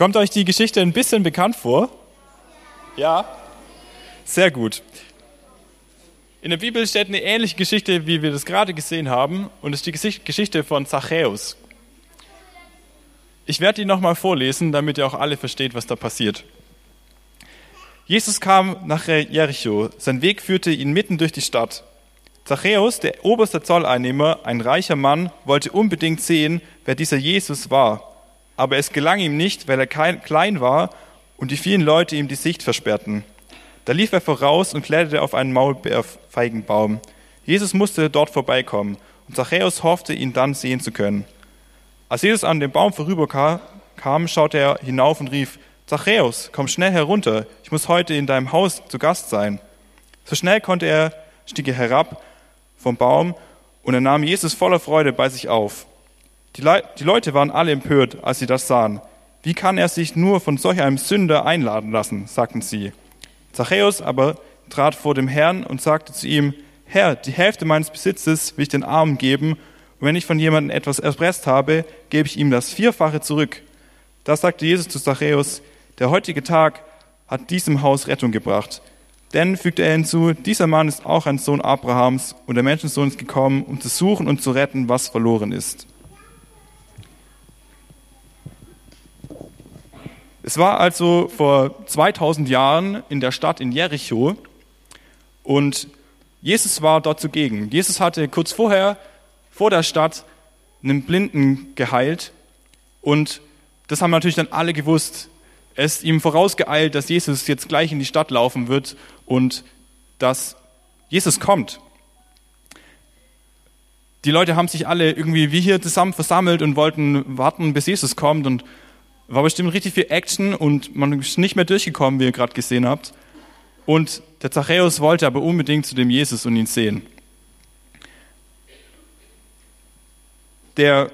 Kommt euch die Geschichte ein bisschen bekannt vor? Ja? Sehr gut. In der Bibel steht eine ähnliche Geschichte, wie wir das gerade gesehen haben, und es ist die Geschichte von Zachäus. Ich werde die nochmal vorlesen, damit ihr auch alle versteht, was da passiert. Jesus kam nach Jericho. Sein Weg führte ihn mitten durch die Stadt. Zachäus, der oberste Zolleinnehmer, ein reicher Mann, wollte unbedingt sehen, wer dieser Jesus war. Aber es gelang ihm nicht, weil er klein war und die vielen Leute ihm die Sicht versperrten. Da lief er voraus und kletterte auf einen Maulbeerfeigenbaum. Jesus musste dort vorbeikommen und Zachäus hoffte, ihn dann sehen zu können. Als Jesus an dem Baum vorüberkam, schaute er hinauf und rief, Zachäus, komm schnell herunter, ich muss heute in deinem Haus zu Gast sein. So schnell konnte er, stieg er herab vom Baum und er nahm Jesus voller Freude bei sich auf. Die, Le die Leute waren alle empört, als sie das sahen. Wie kann er sich nur von solch einem Sünder einladen lassen, sagten sie. Zachäus aber trat vor dem Herrn und sagte zu ihm, Herr, die Hälfte meines Besitzes will ich den Armen geben und wenn ich von jemandem etwas erpresst habe, gebe ich ihm das Vierfache zurück. Da sagte Jesus zu Zachäus, der heutige Tag hat diesem Haus Rettung gebracht. Denn, fügte er hinzu, dieser Mann ist auch ein Sohn Abrahams und der Menschensohn ist gekommen, um zu suchen und zu retten, was verloren ist. Es war also vor 2000 Jahren in der Stadt in Jericho und Jesus war dort zugegen. Jesus hatte kurz vorher vor der Stadt einen Blinden geheilt und das haben natürlich dann alle gewusst. Es ist ihm vorausgeeilt, dass Jesus jetzt gleich in die Stadt laufen wird und dass Jesus kommt. Die Leute haben sich alle irgendwie wie hier zusammen versammelt und wollten warten, bis Jesus kommt und war bestimmt richtig viel Action und man ist nicht mehr durchgekommen, wie ihr gerade gesehen habt. Und der Zachäus wollte aber unbedingt zu dem Jesus und ihn sehen. Der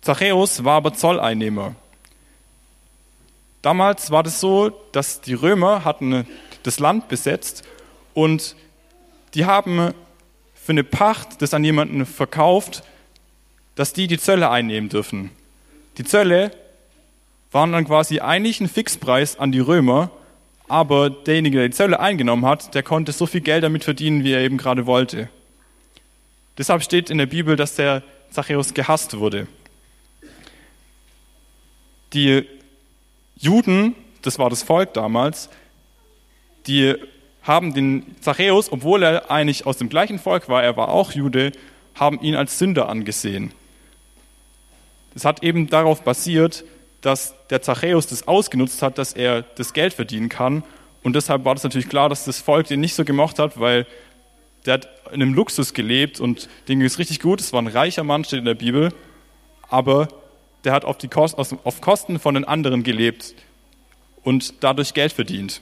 Zachäus war aber Zolleinnehmer. Damals war das so, dass die Römer hatten das Land besetzt und die haben für eine Pacht das an jemanden verkauft, dass die die Zölle einnehmen dürfen. Die Zölle waren dann quasi eigentlich ein Fixpreis an die Römer, aber derjenige, der die Zölle eingenommen hat, der konnte so viel Geld damit verdienen, wie er eben gerade wollte. Deshalb steht in der Bibel, dass der Zachäus gehasst wurde. Die Juden, das war das Volk damals, die haben den Zachäus, obwohl er eigentlich aus dem gleichen Volk war, er war auch Jude, haben ihn als Sünder angesehen. Das hat eben darauf basiert, dass der Zachäus das ausgenutzt hat, dass er das Geld verdienen kann. Und deshalb war das natürlich klar, dass das Volk den nicht so gemocht hat, weil der hat in einem Luxus gelebt und dem ging es richtig gut. Es war ein reicher Mann, steht in der Bibel, aber der hat auf, die Kost, auf Kosten von den anderen gelebt und dadurch Geld verdient.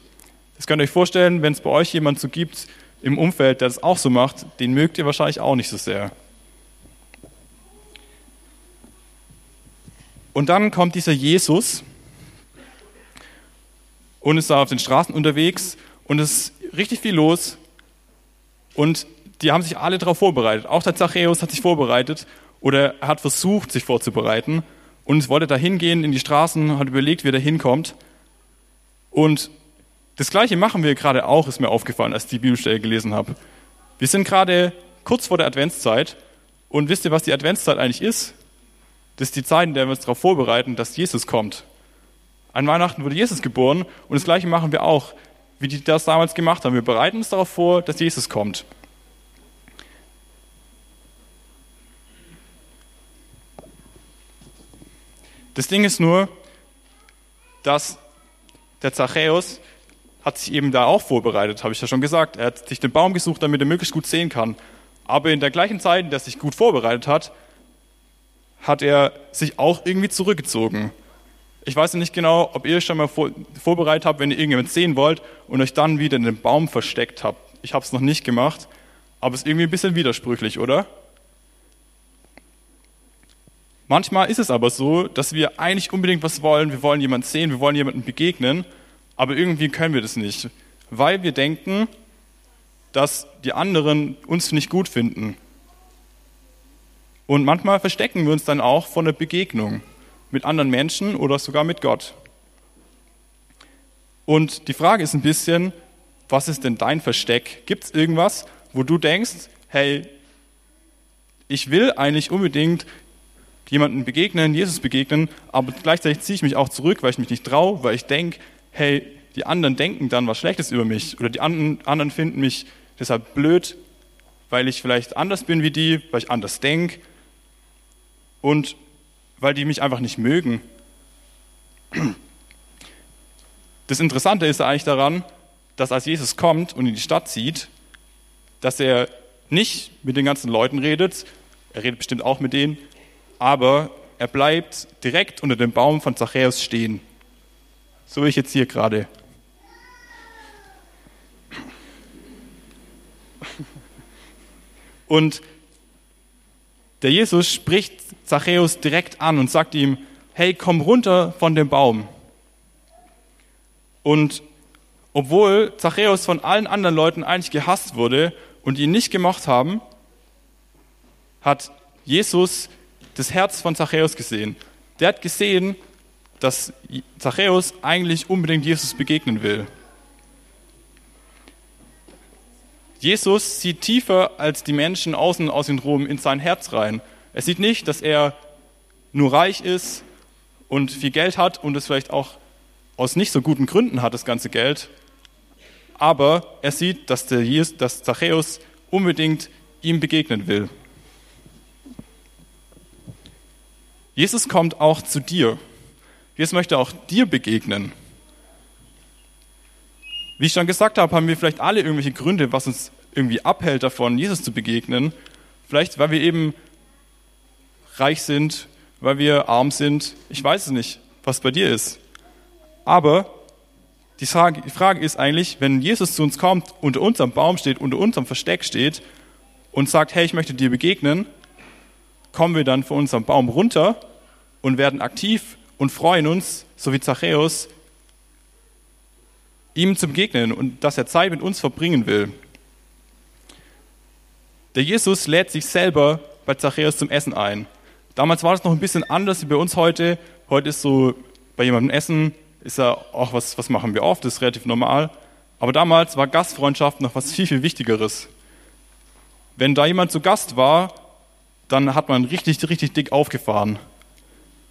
Das könnt ihr euch vorstellen, wenn es bei euch jemand so gibt im Umfeld, der das auch so macht, den mögt ihr wahrscheinlich auch nicht so sehr. Und dann kommt dieser Jesus und ist da auf den Straßen unterwegs und es ist richtig viel los und die haben sich alle darauf vorbereitet. Auch der Zachäus hat sich vorbereitet oder hat versucht, sich vorzubereiten und wollte da hingehen in die Straßen, hat überlegt, wie er da hinkommt. Und das Gleiche machen wir gerade auch, ist mir aufgefallen, als ich die Bibelstelle gelesen habe. Wir sind gerade kurz vor der Adventszeit und wisst ihr, was die Adventszeit eigentlich ist? Das ist die Zeit, in der wir uns darauf vorbereiten, dass Jesus kommt. An Weihnachten wurde Jesus geboren und das Gleiche machen wir auch wie die das damals gemacht haben. Wir bereiten uns darauf vor, dass Jesus kommt. Das Ding ist nur, dass der Zachäus hat sich eben da auch vorbereitet, habe ich ja schon gesagt. Er hat sich den Baum gesucht, damit er möglichst gut sehen kann. Aber in der gleichen Zeit, in der er sich gut vorbereitet hat, hat er sich auch irgendwie zurückgezogen. Ich weiß nicht genau, ob ihr schon mal vor, vorbereitet habt, wenn ihr irgendjemand sehen wollt und euch dann wieder in den Baum versteckt habt. Ich habe es noch nicht gemacht, aber es ist irgendwie ein bisschen widersprüchlich, oder? Manchmal ist es aber so, dass wir eigentlich unbedingt was wollen. Wir wollen jemanden sehen, wir wollen jemanden begegnen, aber irgendwie können wir das nicht, weil wir denken, dass die anderen uns nicht gut finden. Und manchmal verstecken wir uns dann auch von der Begegnung. mit anderen Menschen oder sogar mit Gott. Und die Frage ist ein bisschen, was ist denn dein Versteck? Gibt es irgendwas, wo du denkst, hey, ich will eigentlich unbedingt jemandem begegnen, Jesus begegnen, aber gleichzeitig ziehe ich mich auch zurück, weil ich mich nicht traue, weil ich denke, hey, die anderen denken dann was Schlechtes über mich oder die anderen finden mich deshalb blöd, weil ich vielleicht anders bin wie die, weil ich anders denke und weil die mich einfach nicht mögen. Das Interessante ist eigentlich daran, dass als Jesus kommt und in die Stadt zieht, dass er nicht mit den ganzen Leuten redet, er redet bestimmt auch mit denen, aber er bleibt direkt unter dem Baum von Zachäus stehen. So wie ich jetzt hier gerade. Und der Jesus spricht Zachäus direkt an und sagt ihm, hey, komm runter von dem Baum. Und obwohl Zachäus von allen anderen Leuten eigentlich gehasst wurde und ihn nicht gemocht haben, hat Jesus das Herz von Zachäus gesehen. Der hat gesehen, dass Zachäus eigentlich unbedingt Jesus begegnen will. Jesus sieht tiefer als die Menschen außen aus in Rom in sein Herz rein. Er sieht nicht, dass er nur reich ist und viel Geld hat und es vielleicht auch aus nicht so guten Gründen hat, das ganze Geld, aber er sieht, dass, der, dass Zachäus unbedingt ihm begegnen will. Jesus kommt auch zu dir. Jesus möchte auch dir begegnen. Wie ich schon gesagt habe, haben wir vielleicht alle irgendwelche Gründe, was uns irgendwie abhält davon, Jesus zu begegnen. Vielleicht, weil wir eben reich sind, weil wir arm sind. Ich weiß es nicht, was bei dir ist. Aber die Frage, die Frage ist eigentlich, wenn Jesus zu uns kommt, unter unserem Baum steht, unter unserem Versteck steht und sagt, hey, ich möchte dir begegnen, kommen wir dann von unserem Baum runter und werden aktiv und freuen uns, so wie Zachäus, ihm zu begegnen und dass er Zeit mit uns verbringen will. Der Jesus lädt sich selber bei Zachäus zum Essen ein. Damals war das noch ein bisschen anders wie bei uns heute. Heute ist so bei jemandem Essen, ist ja auch was, was machen wir oft, das ist relativ normal. Aber damals war Gastfreundschaft noch was viel, viel Wichtigeres. Wenn da jemand zu Gast war, dann hat man richtig, richtig dick aufgefahren.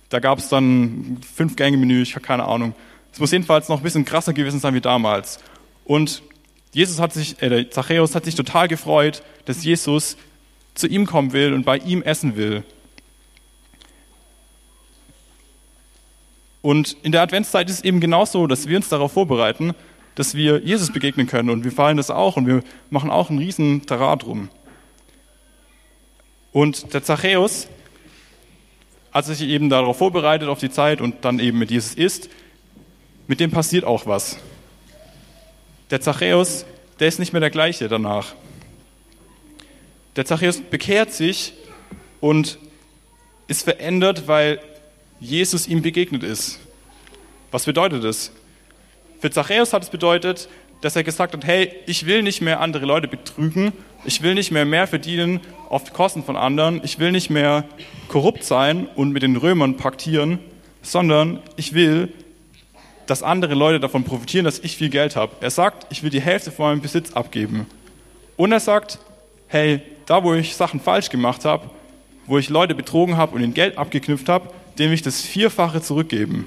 Da gab es dann fünf Gänge-Menü, ich habe keine Ahnung. Es muss jedenfalls noch ein bisschen krasser gewesen sein wie damals. Und Jesus hat sich, äh, Zachäus hat sich total gefreut, dass Jesus zu ihm kommen will und bei ihm essen will. Und in der Adventszeit ist es eben genauso, dass wir uns darauf vorbereiten, dass wir Jesus begegnen können. Und wir feiern das auch und wir machen auch einen riesen Tarat drum. Und der Zachäus, er sich eben darauf vorbereitet, auf die Zeit und dann eben mit Jesus isst, mit dem passiert auch was. Der Zachäus, der ist nicht mehr der gleiche danach. Der Zachäus bekehrt sich und ist verändert, weil Jesus ihm begegnet ist. Was bedeutet das? Für Zachäus hat es bedeutet, dass er gesagt hat, hey, ich will nicht mehr andere Leute betrügen, ich will nicht mehr mehr verdienen auf Kosten von anderen, ich will nicht mehr korrupt sein und mit den Römern paktieren, sondern ich will, dass andere Leute davon profitieren, dass ich viel Geld habe. Er sagt, ich will die Hälfte von meinem Besitz abgeben. Und er sagt, hey, da wo ich Sachen falsch gemacht habe, wo ich Leute betrogen habe und ihnen Geld abgeknüpft habe, dem ich das Vierfache zurückgeben.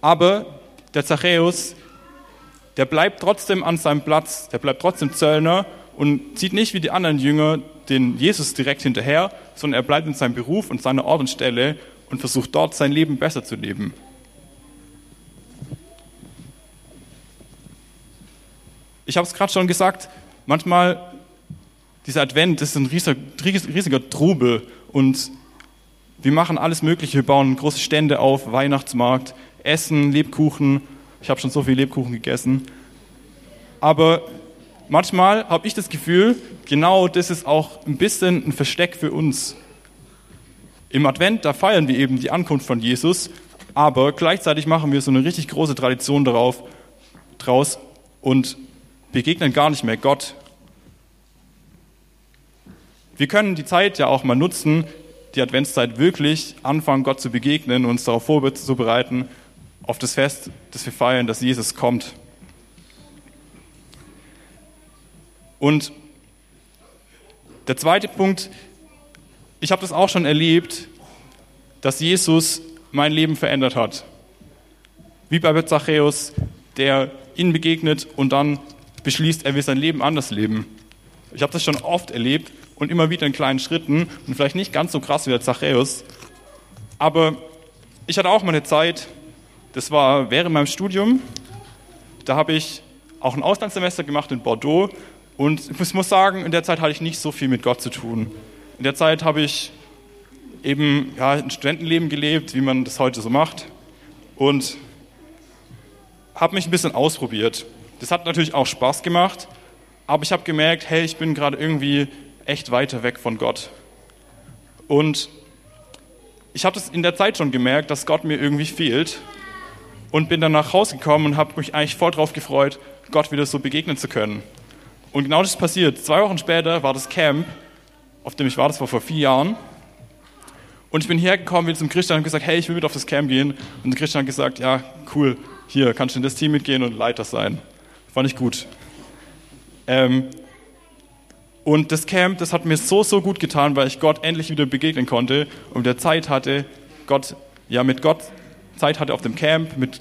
Aber der Zachäus, der bleibt trotzdem an seinem Platz, der bleibt trotzdem Zöllner und zieht nicht wie die anderen Jünger den Jesus direkt hinterher, sondern er bleibt in seinem Beruf und seiner Ort und Stelle und versucht dort sein Leben besser zu leben. Ich habe es gerade schon gesagt, manchmal dieser Advent ist ein riesiger, riesiger Trubel und wir machen alles Mögliche. Wir bauen große Stände auf, Weihnachtsmarkt, Essen, Lebkuchen. Ich habe schon so viel Lebkuchen gegessen. Aber manchmal habe ich das Gefühl, genau das ist auch ein bisschen ein Versteck für uns. Im Advent, da feiern wir eben die Ankunft von Jesus, aber gleichzeitig machen wir so eine richtig große Tradition darauf, draus und begegnen gar nicht mehr Gott, wir können die Zeit ja auch mal nutzen, die Adventszeit wirklich anfangen, Gott zu begegnen und uns darauf vorzubereiten, auf das Fest, das wir feiern, dass Jesus kommt. Und der zweite Punkt, ich habe das auch schon erlebt, dass Jesus mein Leben verändert hat. Wie bei Zachäus, der ihnen begegnet und dann beschließt, er will sein Leben anders leben. Ich habe das schon oft erlebt und immer wieder in kleinen Schritten und vielleicht nicht ganz so krass wie der Zachäus. Aber ich hatte auch mal eine Zeit, das war während meinem Studium, da habe ich auch ein Auslandssemester gemacht in Bordeaux und ich muss sagen, in der Zeit hatte ich nicht so viel mit Gott zu tun. In der Zeit habe ich eben ja, ein Studentenleben gelebt, wie man das heute so macht und habe mich ein bisschen ausprobiert. Das hat natürlich auch Spaß gemacht, aber ich habe gemerkt, hey, ich bin gerade irgendwie echt weiter weg von Gott. Und ich habe das in der Zeit schon gemerkt, dass Gott mir irgendwie fehlt und bin dann nach Hause gekommen und habe mich eigentlich voll drauf gefreut, Gott wieder so begegnen zu können. Und genau das ist passiert. Zwei Wochen später war das Camp, auf dem ich war, das war vor vier Jahren. Und ich bin hergekommen, bin zum Christian und gesagt, hey, ich will mit auf das Camp gehen. Und der Christian hat gesagt, ja, cool, hier kannst du in das Team mitgehen und Leiter sein. Fand ich gut. Ähm, und das Camp, das hat mir so, so gut getan, weil ich Gott endlich wieder begegnen konnte und der Zeit hatte, Gott, ja, mit Gott Zeit hatte auf dem Camp, mit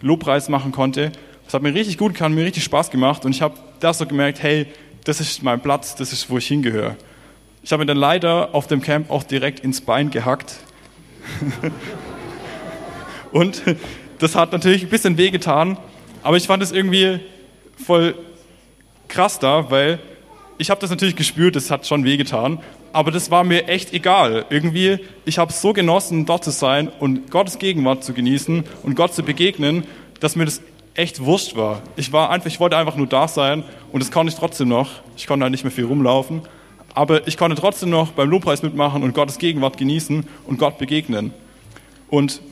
Lobpreis machen konnte. Das hat mir richtig gut getan, mir richtig Spaß gemacht und ich habe da so gemerkt, hey, das ist mein Platz, das ist, wo ich hingehöre. Ich habe mir dann leider auf dem Camp auch direkt ins Bein gehackt. und das hat natürlich ein bisschen wehgetan, aber ich fand es irgendwie voll krass da, weil ich habe das natürlich gespürt, das hat schon wehgetan, aber das war mir echt egal. Irgendwie, ich habe so genossen, dort zu sein und Gottes Gegenwart zu genießen und Gott zu begegnen, dass mir das echt wurscht war. Ich war einfach, ich wollte einfach nur da sein und das konnte ich trotzdem noch. Ich konnte halt nicht mehr viel rumlaufen, aber ich konnte trotzdem noch beim Lobpreis mitmachen und Gottes Gegenwart genießen und Gott begegnen. Und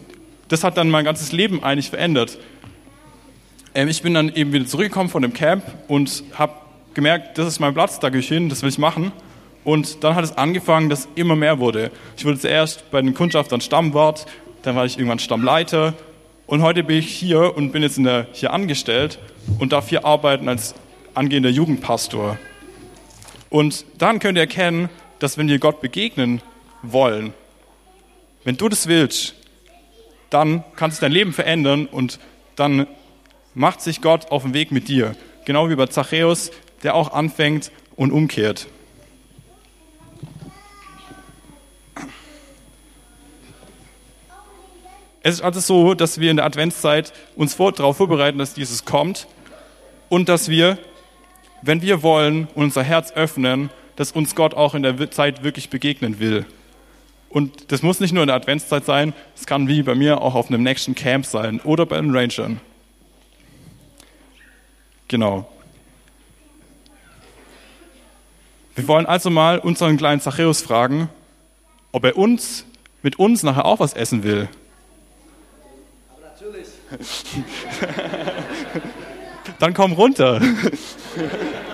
das hat dann mein ganzes Leben eigentlich verändert. Ähm, ich bin dann eben wieder zurückgekommen von dem Camp und habe gemerkt, das ist mein Platz, da gehe ich hin, das will ich machen. Und dann hat es angefangen, dass immer mehr wurde. Ich wurde zuerst bei den Kundschaftern Stammwart, dann war ich irgendwann Stammleiter und heute bin ich hier und bin jetzt der, hier angestellt und darf hier arbeiten als angehender Jugendpastor. Und dann könnt ihr erkennen, dass wenn wir Gott begegnen wollen, wenn du das willst, dann kann sich dein Leben verändern und dann macht sich Gott auf den Weg mit dir. Genau wie bei Zachäus, der auch anfängt und umkehrt. Es ist also so, dass wir in der Adventszeit uns darauf vorbereiten, dass Jesus kommt und dass wir, wenn wir wollen, unser Herz öffnen, dass uns Gott auch in der Zeit wirklich begegnen will. Und das muss nicht nur in der Adventszeit sein, es kann wie bei mir auch auf einem nächsten Camp sein oder bei den Rangern. Genau. Wir wollen also mal unseren kleinen Zachäus fragen, ob er uns, mit uns nachher auch was essen will. Aber natürlich. Dann komm runter.